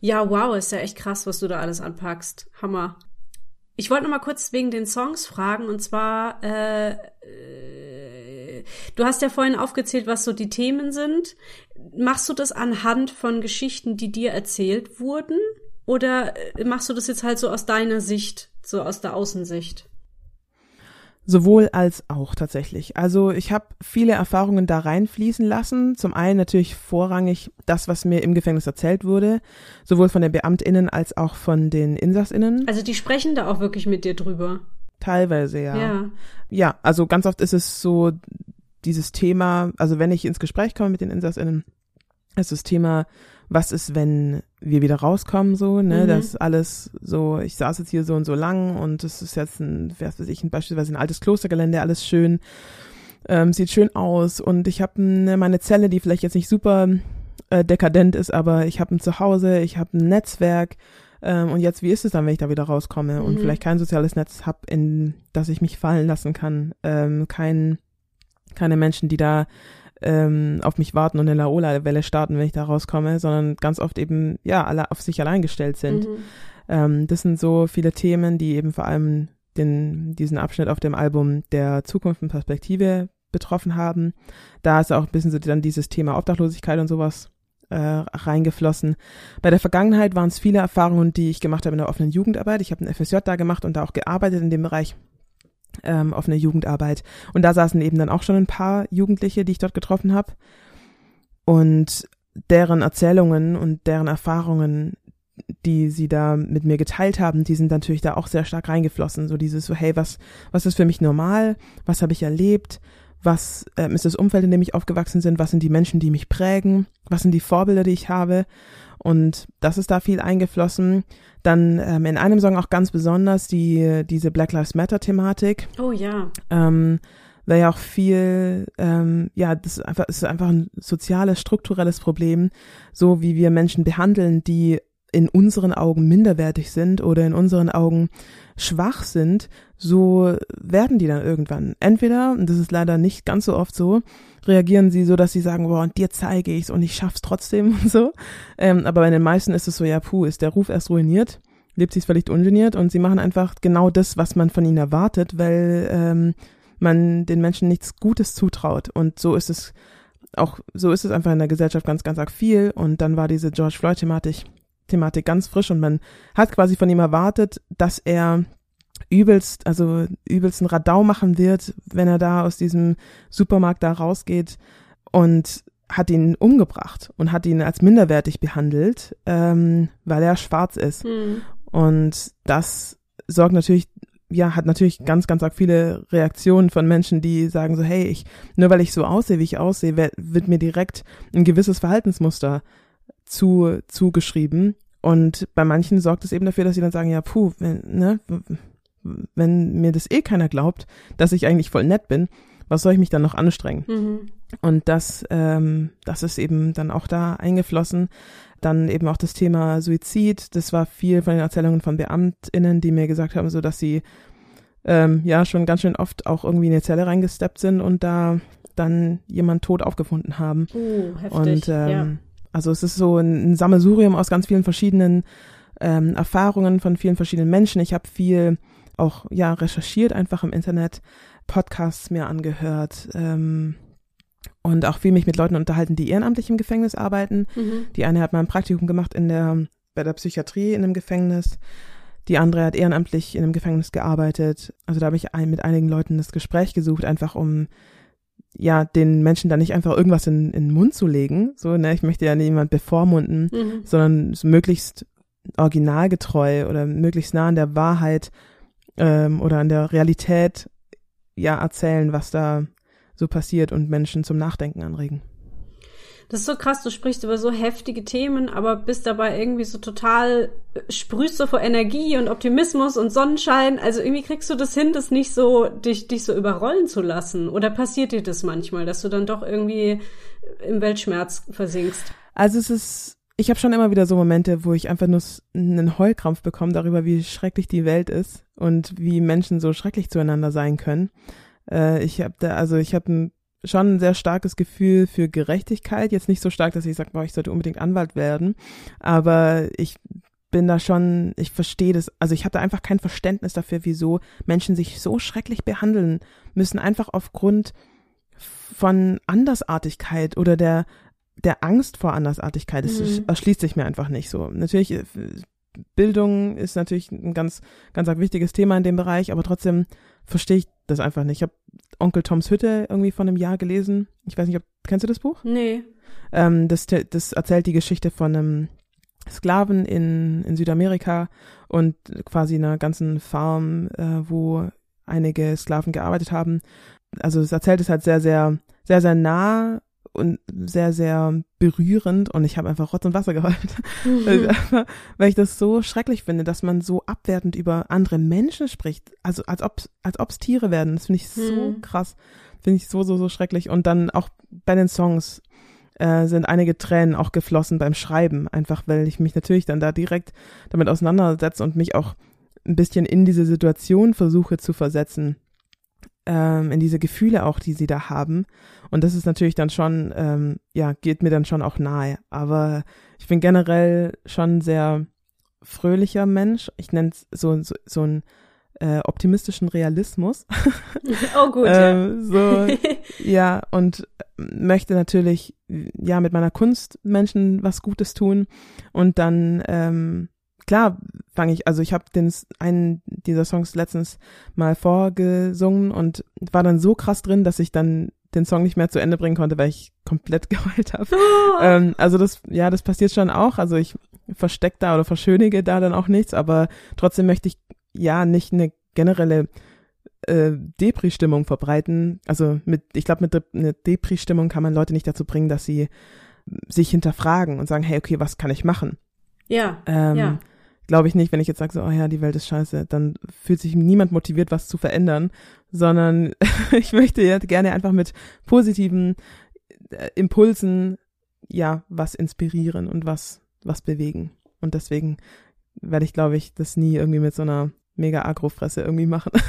Ja, wow, ist ja echt krass, was du da alles anpackst. Hammer. Ich wollte noch mal kurz wegen den Songs fragen und zwar äh, äh, du hast ja vorhin aufgezählt, was so die Themen sind. Machst du das anhand von Geschichten, die dir erzählt wurden oder äh, machst du das jetzt halt so aus deiner Sicht, so aus der Außensicht? Sowohl als auch tatsächlich. Also ich habe viele Erfahrungen da reinfließen lassen. Zum einen natürlich vorrangig das, was mir im Gefängnis erzählt wurde, sowohl von den Beamtinnen als auch von den Insassinnen. Also die sprechen da auch wirklich mit dir drüber. Teilweise, ja. Ja. Ja, also ganz oft ist es so dieses Thema, also wenn ich ins Gespräch komme mit den Insassinnen, ist das Thema, was ist, wenn wir wieder rauskommen, so, ne, Mhm. das alles so, ich saß jetzt hier so und so lang und das ist jetzt ein, was weiß ich, ein, beispielsweise ein altes Klostergelände, alles schön, ähm, sieht schön aus und ich habe ne, meine Zelle, die vielleicht jetzt nicht super äh, dekadent ist, aber ich habe ein Zuhause, ich habe ein Netzwerk ähm, und jetzt, wie ist es dann, wenn ich da wieder rauskomme und Mhm. vielleicht kein soziales Netz habe, in das ich mich fallen lassen kann, ähm, kein, keine Menschen, die da ähm, auf mich warten und eine Laola-Welle starten, wenn ich da rauskomme, sondern ganz oft eben, ja, alle auf sich allein gestellt sind. Mhm. Ähm, das sind so viele Themen, die eben vor allem den, diesen Abschnitt auf dem Album der Zukunft und Perspektive betroffen haben. Da ist auch ein bisschen so dann dieses Thema Obdachlosigkeit und sowas äh, reingeflossen. Bei der Vergangenheit waren es viele Erfahrungen, die ich gemacht habe in der offenen Jugendarbeit. Ich habe ein FSJ da gemacht und da auch gearbeitet in dem Bereich ähm, offene Jugendarbeit. Und da saßen eben dann auch schon ein paar Jugendliche, die ich dort getroffen habe. Und deren Erzählungen und deren Erfahrungen, die sie da mit mir geteilt haben, die sind natürlich da auch sehr stark reingeflossen. So dieses so, hey, was, was ist für mich normal? Was habe ich erlebt? Was ähm, ist das Umfeld, in dem ich aufgewachsen bin? Was sind die Menschen, die mich prägen? Was sind die Vorbilder, die ich habe? Und das ist da viel eingeflossen. Dann ähm, in einem Song auch ganz besonders die, diese Black Lives Matter Thematik. Oh ja. Ähm, weil ja auch viel, ähm, ja, das ist einfach, ist einfach ein soziales, strukturelles Problem, so wie wir Menschen behandeln, die in unseren Augen minderwertig sind oder in unseren Augen schwach sind, so werden die dann irgendwann. Entweder, und das ist leider nicht ganz so oft so, reagieren sie so, dass sie sagen, boah, und dir zeige ich's und ich schaff's trotzdem und so. Ähm, aber bei den meisten ist es so, ja, puh, ist der Ruf erst ruiniert, lebt sie völlig ungeniert und sie machen einfach genau das, was man von ihnen erwartet, weil ähm, man den Menschen nichts Gutes zutraut. Und so ist es auch, so ist es einfach in der Gesellschaft ganz, ganz arg viel. Und dann war diese George Floyd-Thematik Thematik ganz frisch und man hat quasi von ihm erwartet, dass er übelst, also übelst ein Radau machen wird, wenn er da aus diesem Supermarkt da rausgeht und hat ihn umgebracht und hat ihn als minderwertig behandelt, ähm, weil er schwarz ist. Hm. Und das sorgt natürlich, ja, hat natürlich ganz, ganz arg viele Reaktionen von Menschen, die sagen so, hey, ich, nur weil ich so aussehe, wie ich aussehe, wird, mir direkt ein gewisses Verhaltensmuster zu, zugeschrieben. Und bei manchen sorgt es eben dafür, dass sie dann sagen, ja, puh, ne, wenn mir das eh keiner glaubt, dass ich eigentlich voll nett bin, was soll ich mich dann noch anstrengen? Mhm. Und das, ähm, das ist eben dann auch da eingeflossen. Dann eben auch das Thema Suizid. Das war viel von den Erzählungen von BeamtInnen, die mir gesagt haben, so dass sie ähm, ja schon ganz schön oft auch irgendwie in eine Zelle reingesteppt sind und da dann jemand tot aufgefunden haben. Uh, heftig. Und ähm, ja. also es ist so ein, ein Sammelsurium aus ganz vielen verschiedenen ähm, Erfahrungen von vielen verschiedenen Menschen. Ich habe viel auch ja recherchiert einfach im Internet, Podcasts mir angehört ähm, und auch viel mich mit Leuten unterhalten, die ehrenamtlich im Gefängnis arbeiten. Mhm. Die eine hat mal ein Praktikum gemacht in der bei der Psychiatrie in einem Gefängnis. Die andere hat ehrenamtlich in einem Gefängnis gearbeitet. Also da habe ich ein, mit einigen Leuten das Gespräch gesucht, einfach um ja den Menschen da nicht einfach irgendwas in, in den Mund zu legen. So, ne, ich möchte ja niemand bevormunden, Mhm. sondern so möglichst originalgetreu oder möglichst nah an der Wahrheit ähm, oder an der Realität ja erzählen, was da so passiert und Menschen zum Nachdenken anregen. Das ist so krass, du sprichst über so heftige Themen, aber bist dabei irgendwie so total, äh, sprühst so vor Energie und Optimismus und Sonnenschein. Also irgendwie kriegst du das hin, das nicht so, dich, dich so überrollen zu lassen. Oder passiert dir das manchmal, dass du dann doch irgendwie im Weltschmerz versinkst? Also es ist, ich habe schon immer wieder so Momente, wo ich einfach nur einen Heulkrampf bekomme darüber, wie schrecklich die Welt ist und wie Menschen so schrecklich zueinander sein können. Äh, ich habe da, also ich habe schon ein sehr starkes Gefühl für Gerechtigkeit. Jetzt nicht so stark, dass ich sage, boah, ich sollte unbedingt Anwalt werden. Aber ich bin da schon, ich verstehe das, also ich habe da einfach kein Verständnis dafür, wieso Menschen sich so schrecklich behandeln müssen, einfach aufgrund von Andersartigkeit oder der, der Angst vor Andersartigkeit. Das mhm. erschließt sich mir einfach nicht so. Natürlich, äh, Bildung ist natürlich ein ganz, ganz wichtiges Thema in dem Bereich, aber trotzdem verstehe ich das einfach nicht. Ich habe Onkel Toms Hütte irgendwie vor einem Jahr gelesen. Ich weiß nicht, ob, kennst du das Buch? Nee. Ähm, das, das erzählt die Geschichte von einem Sklaven in, in Südamerika und quasi einer ganzen Farm, äh, wo einige Sklaven gearbeitet haben. Also es erzählt es halt sehr, sehr, sehr, sehr nah und sehr, sehr berührend und ich habe einfach Rotz und Wasser geheult, mhm. weil ich das so schrecklich finde, dass man so abwertend über andere Menschen spricht, also als ob als ob's Tiere werden. Das finde ich so mhm. krass, finde ich so so so schrecklich und dann auch bei den Songs äh, sind einige Tränen auch geflossen beim Schreiben, einfach weil ich mich natürlich dann da direkt damit auseinandersetze und mich auch ein bisschen in diese Situation versuche zu versetzen, ähm, in diese Gefühle auch, die sie da haben. Und das ist natürlich dann schon, ähm, ja, geht mir dann schon auch nahe. Aber ich bin generell schon sehr fröhlicher Mensch. Ich nenne es so, so, so ein äh, optimistischen Realismus. Oh gut. ähm, so, ja, und möchte natürlich ja mit meiner Kunst Menschen was Gutes tun und dann ähm, klar fange ich, also ich habe den einen dieser Songs letztens mal vorgesungen und war dann so krass drin, dass ich dann den Song nicht mehr zu Ende bringen konnte, weil ich komplett geheult habe. Oh. Ähm, also das, ja, das passiert schon auch. Also ich verstecke da oder verschönige da dann auch nichts, aber trotzdem möchte ich ja nicht eine generelle äh, Depri-Stimmung verbreiten. Also mit, ich glaube, mit einer Depri-Stimmung kann man Leute nicht dazu bringen, dass sie sich hinterfragen und sagen, hey, okay, was kann ich machen? Ja. Ähm, ja. Glaube ich nicht, wenn ich jetzt sage, so, oh ja, die Welt ist scheiße, dann fühlt sich niemand motiviert, was zu verändern, sondern ich möchte ja gerne einfach mit positiven äh, Impulsen ja was inspirieren und was was bewegen. Und deswegen werde ich, glaube ich, das nie irgendwie mit so einer mega Agrofresse irgendwie machen.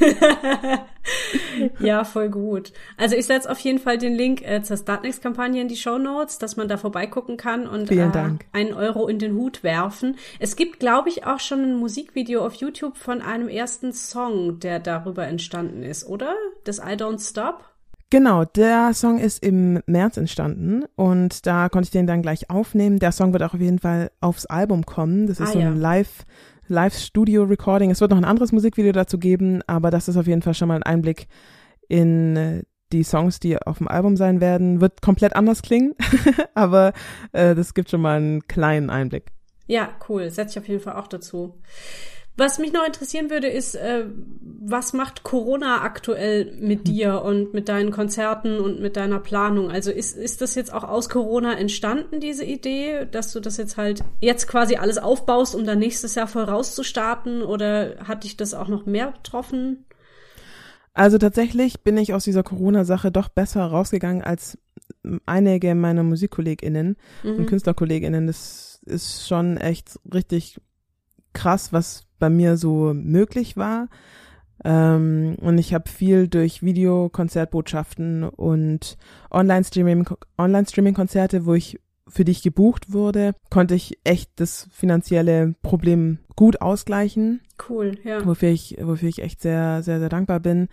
ja, voll gut. Also ich setze auf jeden Fall den Link äh, zur Startnext-Kampagne in die Show Notes, dass man da vorbeigucken kann und äh, einen Euro in den Hut werfen. Es gibt, glaube ich, auch schon ein Musikvideo auf YouTube von einem ersten Song, der darüber entstanden ist, oder? Das I Don't Stop? Genau, der Song ist im März entstanden und da konnte ich den dann gleich aufnehmen. Der Song wird auch auf jeden Fall aufs Album kommen. Das ist ah, so ein ja. Live- Live-Studio-Recording. Es wird noch ein anderes Musikvideo dazu geben, aber das ist auf jeden Fall schon mal ein Einblick in äh, die Songs, die auf dem Album sein werden. Wird komplett anders klingen, aber äh, das gibt schon mal einen kleinen Einblick. Ja, cool. Setze ich auf jeden Fall auch dazu. Was mich noch interessieren würde, ist, äh, was macht Corona aktuell mit hm. dir und mit deinen Konzerten und mit deiner Planung? Also ist, ist das jetzt auch aus Corona entstanden, diese Idee, dass du das jetzt halt jetzt quasi alles aufbaust, um dann nächstes Jahr voll rauszustarten? Oder hat dich das auch noch mehr betroffen? Also tatsächlich bin ich aus dieser Corona-Sache doch besser rausgegangen als einige meiner MusikkollegInnen mhm. und KünstlerkollegInnen. Das ist schon echt richtig krass, was bei mir so möglich war. Ähm, und ich habe viel durch Videokonzertbotschaften und Online-Streaming, Online-Streaming-Konzerte, wo ich für dich gebucht wurde, konnte ich echt das finanzielle Problem gut ausgleichen. Cool, ja. Wofür ich, wofür ich echt sehr, sehr, sehr dankbar bin.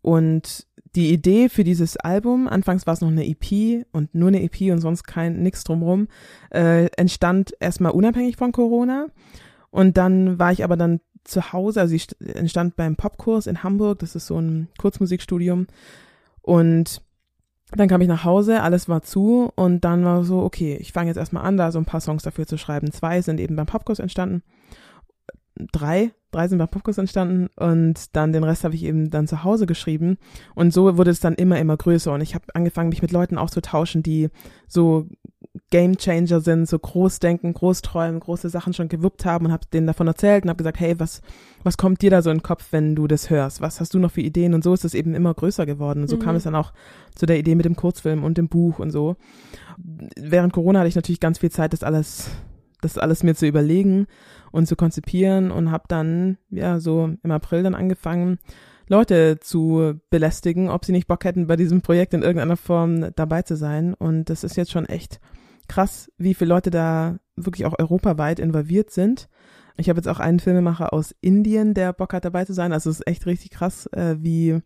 Und die Idee für dieses Album, anfangs war es noch eine EP und nur eine EP und sonst kein nix drumrum, äh, entstand erstmal unabhängig von Corona. Und dann war ich aber dann zu Hause, also ich entstand beim Popkurs in Hamburg, das ist so ein Kurzmusikstudium. Und dann kam ich nach Hause, alles war zu und dann war so, okay, ich fange jetzt erstmal an, da so ein paar Songs dafür zu schreiben. Zwei sind eben beim Popkurs entstanden. Drei, drei sind beim Popkurs entstanden und dann den Rest habe ich eben dann zu Hause geschrieben und so wurde es dann immer, immer größer und ich habe angefangen, mich mit Leuten auszutauschen, die so Game Changer sind, so groß denken, groß träumen, große Sachen schon gewuppt haben und habe denen davon erzählt und habe gesagt, hey, was was kommt dir da so in den Kopf, wenn du das hörst? Was hast du noch für Ideen? Und so ist es eben immer größer geworden. Und so mhm. kam es dann auch zu der Idee mit dem Kurzfilm und dem Buch und so. Während Corona hatte ich natürlich ganz viel Zeit, das alles das alles mir zu überlegen und zu konzipieren und habe dann ja so im April dann angefangen Leute zu belästigen, ob sie nicht Bock hätten, bei diesem Projekt in irgendeiner Form dabei zu sein. Und das ist jetzt schon echt krass, wie viele Leute da wirklich auch europaweit involviert sind. Ich habe jetzt auch einen Filmemacher aus Indien, der Bock hat, dabei zu sein. Also es ist echt richtig krass, äh, wie,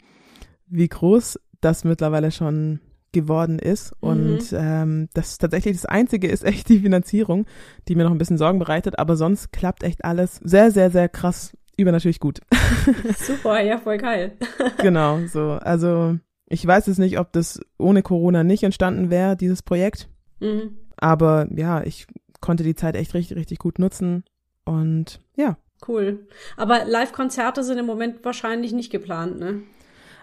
wie groß das mittlerweile schon geworden ist. Mhm. Und ähm, das tatsächlich das Einzige ist echt die Finanzierung, die mir noch ein bisschen Sorgen bereitet. Aber sonst klappt echt alles sehr, sehr, sehr krass übernatürlich gut. Super, ja, voll geil. genau, so. Also ich weiß es nicht, ob das ohne Corona nicht entstanden wäre, dieses Projekt. Mhm. Aber ja, ich konnte die Zeit echt richtig, richtig gut nutzen. Und ja. Cool. Aber Live-Konzerte sind im Moment wahrscheinlich nicht geplant, ne?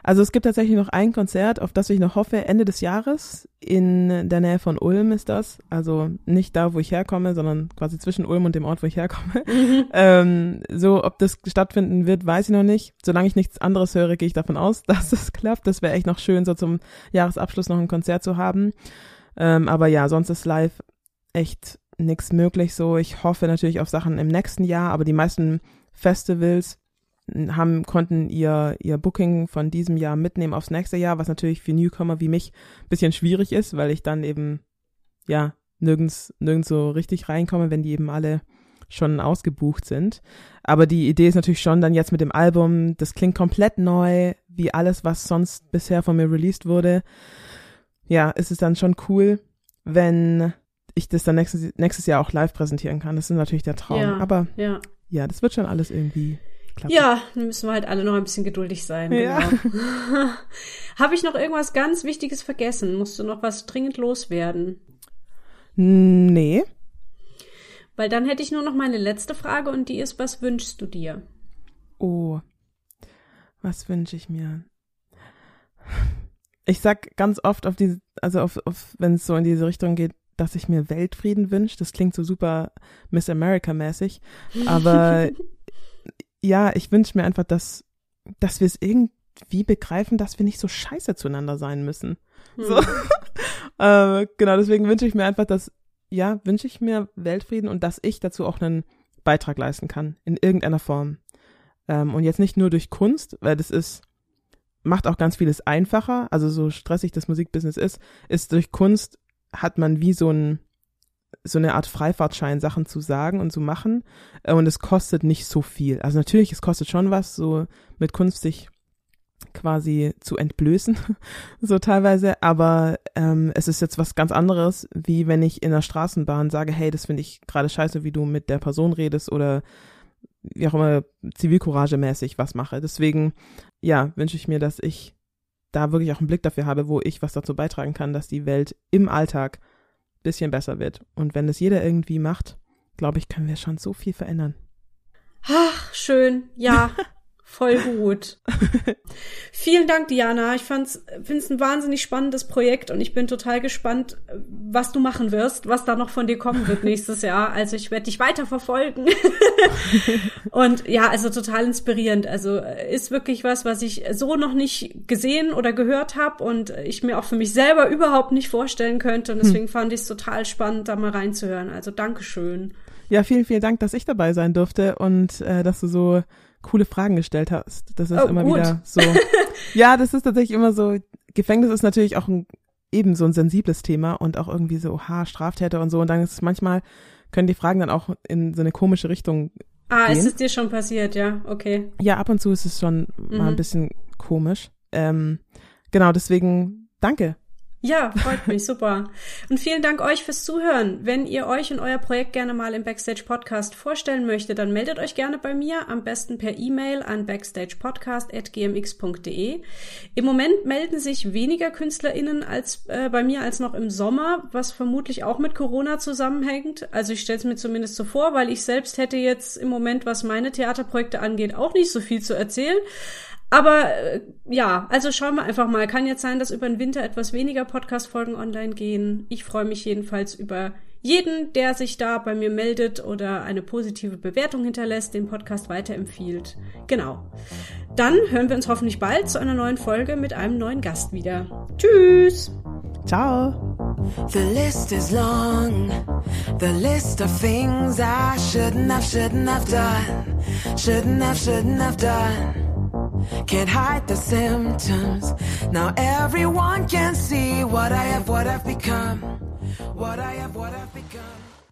Also es gibt tatsächlich noch ein Konzert, auf das ich noch hoffe, Ende des Jahres. In der Nähe von Ulm ist das. Also nicht da, wo ich herkomme, sondern quasi zwischen Ulm und dem Ort, wo ich herkomme. Mhm. Ähm, so, ob das stattfinden wird, weiß ich noch nicht. Solange ich nichts anderes höre, gehe ich davon aus, dass es klappt. Das wäre echt noch schön, so zum Jahresabschluss noch ein Konzert zu haben. Ähm, aber ja, sonst ist live echt nichts möglich. So, ich hoffe natürlich auf Sachen im nächsten Jahr, aber die meisten Festivals haben, konnten ihr, ihr Booking von diesem Jahr mitnehmen aufs nächste Jahr, was natürlich für Newcomer wie mich bisschen schwierig ist, weil ich dann eben, ja, nirgends, nirgends so richtig reinkomme, wenn die eben alle schon ausgebucht sind. Aber die Idee ist natürlich schon dann jetzt mit dem Album, das klingt komplett neu, wie alles, was sonst bisher von mir released wurde. Ja, ist es dann schon cool, wenn ich das dann nächstes, nächstes Jahr auch live präsentieren kann. Das ist natürlich der Traum. Ja, Aber ja. ja, das wird schon alles irgendwie klappen. Ja, dann müssen wir halt alle noch ein bisschen geduldig sein. Ja. Genau. Habe ich noch irgendwas ganz Wichtiges vergessen? Musst du noch was dringend loswerden? Nee. Weil dann hätte ich nur noch meine letzte Frage und die ist, was wünschst du dir? Oh, was wünsche ich mir? Ich sag ganz oft auf diese, also auf, auf wenn es so in diese Richtung geht, dass ich mir Weltfrieden wünsche. Das klingt so super Miss America-mäßig. Aber ja, ich wünsche mir einfach, dass, dass wir es irgendwie begreifen, dass wir nicht so scheiße zueinander sein müssen. Hm. So. äh, genau, deswegen wünsche ich mir einfach, dass, ja, wünsche ich mir Weltfrieden und dass ich dazu auch einen Beitrag leisten kann, in irgendeiner Form. Ähm, und jetzt nicht nur durch Kunst, weil das ist, macht auch ganz vieles einfacher. Also so stressig das Musikbusiness ist, ist durch Kunst hat man wie so ein so eine Art Freifahrtschein, Sachen zu sagen und zu machen. Äh, und es kostet nicht so viel. Also natürlich, es kostet schon was, so mit Kunst sich quasi zu entblößen, so teilweise. Aber ähm, es ist jetzt was ganz anderes, wie wenn ich in der Straßenbahn sage, hey, das finde ich gerade scheiße, wie du mit der Person redest oder wie auch immer zivilcouragemäßig was mache. Deswegen, ja, wünsche ich mir, dass ich da wirklich auch einen Blick dafür habe, wo ich was dazu beitragen kann, dass die Welt im Alltag bisschen besser wird. Und wenn das jeder irgendwie macht, glaube ich, können wir schon so viel verändern. Ach, schön. Ja, Voll gut. Vielen Dank, Diana. Ich finde es ein wahnsinnig spannendes Projekt und ich bin total gespannt, was du machen wirst, was da noch von dir kommen wird nächstes Jahr. Also ich werde dich weiter verfolgen. und ja, also total inspirierend. Also ist wirklich was, was ich so noch nicht gesehen oder gehört habe und ich mir auch für mich selber überhaupt nicht vorstellen könnte. Und deswegen hm. fand ich es total spannend, da mal reinzuhören. Also Dankeschön. Ja, vielen, vielen Dank, dass ich dabei sein durfte und äh, dass du so coole Fragen gestellt hast. Das ist oh, immer gut. wieder so. ja, das ist tatsächlich immer so. Gefängnis ist natürlich auch ein, eben so ein sensibles Thema und auch irgendwie so, ha, Straftäter und so. Und dann ist es manchmal, können die Fragen dann auch in so eine komische Richtung. Ah, gehen. ist es dir schon passiert, ja, okay. Ja, ab und zu ist es schon mhm. mal ein mhm. bisschen komisch. Ähm, genau, deswegen danke ja, freut mich, super. Und vielen Dank euch fürs Zuhören. Wenn ihr euch und euer Projekt gerne mal im Backstage Podcast vorstellen möchtet, dann meldet euch gerne bei mir, am besten per E-Mail an backstagepodcast.gmx.de. Im Moment melden sich weniger KünstlerInnen als äh, bei mir als noch im Sommer, was vermutlich auch mit Corona zusammenhängt. Also ich stelle es mir zumindest so vor, weil ich selbst hätte jetzt im Moment, was meine Theaterprojekte angeht, auch nicht so viel zu erzählen. Aber äh, ja, also schauen wir einfach mal. Kann jetzt sein, dass über den Winter etwas weniger Podcast-Folgen online gehen. Ich freue mich jedenfalls über jeden, der sich da bei mir meldet oder eine positive Bewertung hinterlässt, den Podcast weiterempfiehlt. Genau. Dann hören wir uns hoffentlich bald zu einer neuen Folge mit einem neuen Gast wieder. Tschüss! Ciao! The list is long, the list of things I shouldn't have, shouldn't have done, shouldn't have, shouldn't have done. Can't hide the symptoms. Now everyone can see what I have, what I've become. What I have, what I've become.